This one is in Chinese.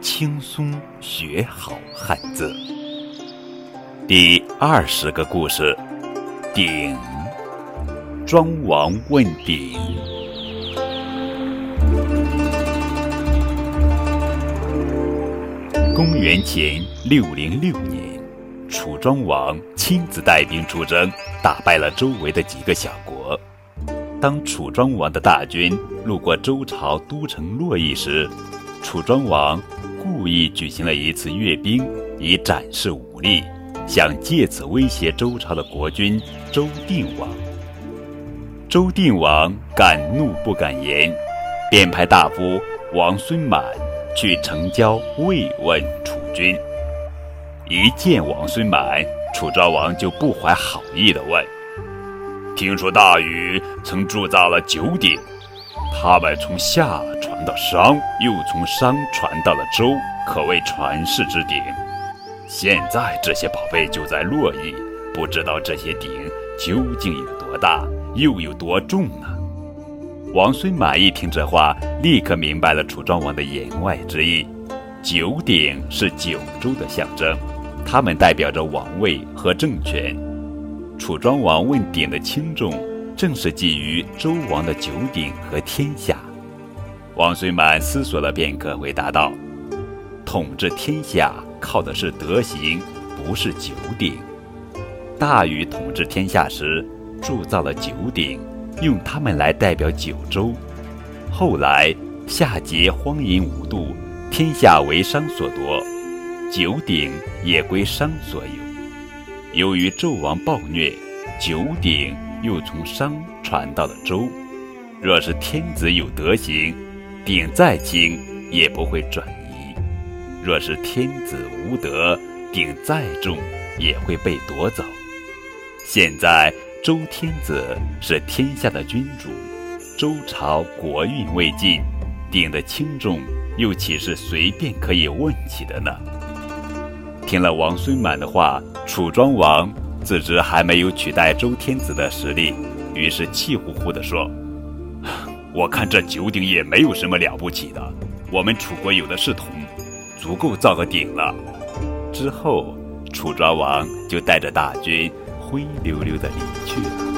轻松学好汉字。第二十个故事：鼎。庄王问鼎。公元前六零六年，楚庄王亲自带兵出征，打败了周围的几个小国。当楚庄王的大军路过周朝都城洛邑时，楚庄王。故意举行了一次阅兵，以展示武力，想借此威胁周朝的国君周定王。周定王敢怒不敢言，便派大夫王孙满去城郊慰问楚军。一见王孙满，楚昭王就不怀好意地问：“听说大禹曾铸造了九鼎？”他们从夏传到商，又从商传到了周，可谓传世之鼎。现在这些宝贝就在洛邑，不知道这些鼎究竟有多大，又有多重呢？王孙满一听这话，立刻明白了楚庄王的言外之意。九鼎是九州的象征，它们代表着王位和政权。楚庄王问鼎的轻重。正是觊觎周王的九鼎和天下。王孙满思索了片刻，回答道：“统治天下靠的是德行，不是九鼎。大禹统治天下时铸造了九鼎，用它们来代表九州。后来夏桀荒淫无度，天下为商所夺，九鼎也归商所有。由于纣王暴虐，九鼎。”又从商传到了周。若是天子有德行，鼎再轻也不会转移；若是天子无德，鼎再重也会被夺走。现在周天子是天下的君主，周朝国运未尽，鼎的轻重又岂是随便可以问起的呢？听了王孙满的话，楚庄王。自知还没有取代周天子的实力，于是气呼呼地说：“我看这九鼎也没有什么了不起的，我们楚国有的是铜，足够造个鼎了。”之后，楚庄王就带着大军灰溜溜地离去了。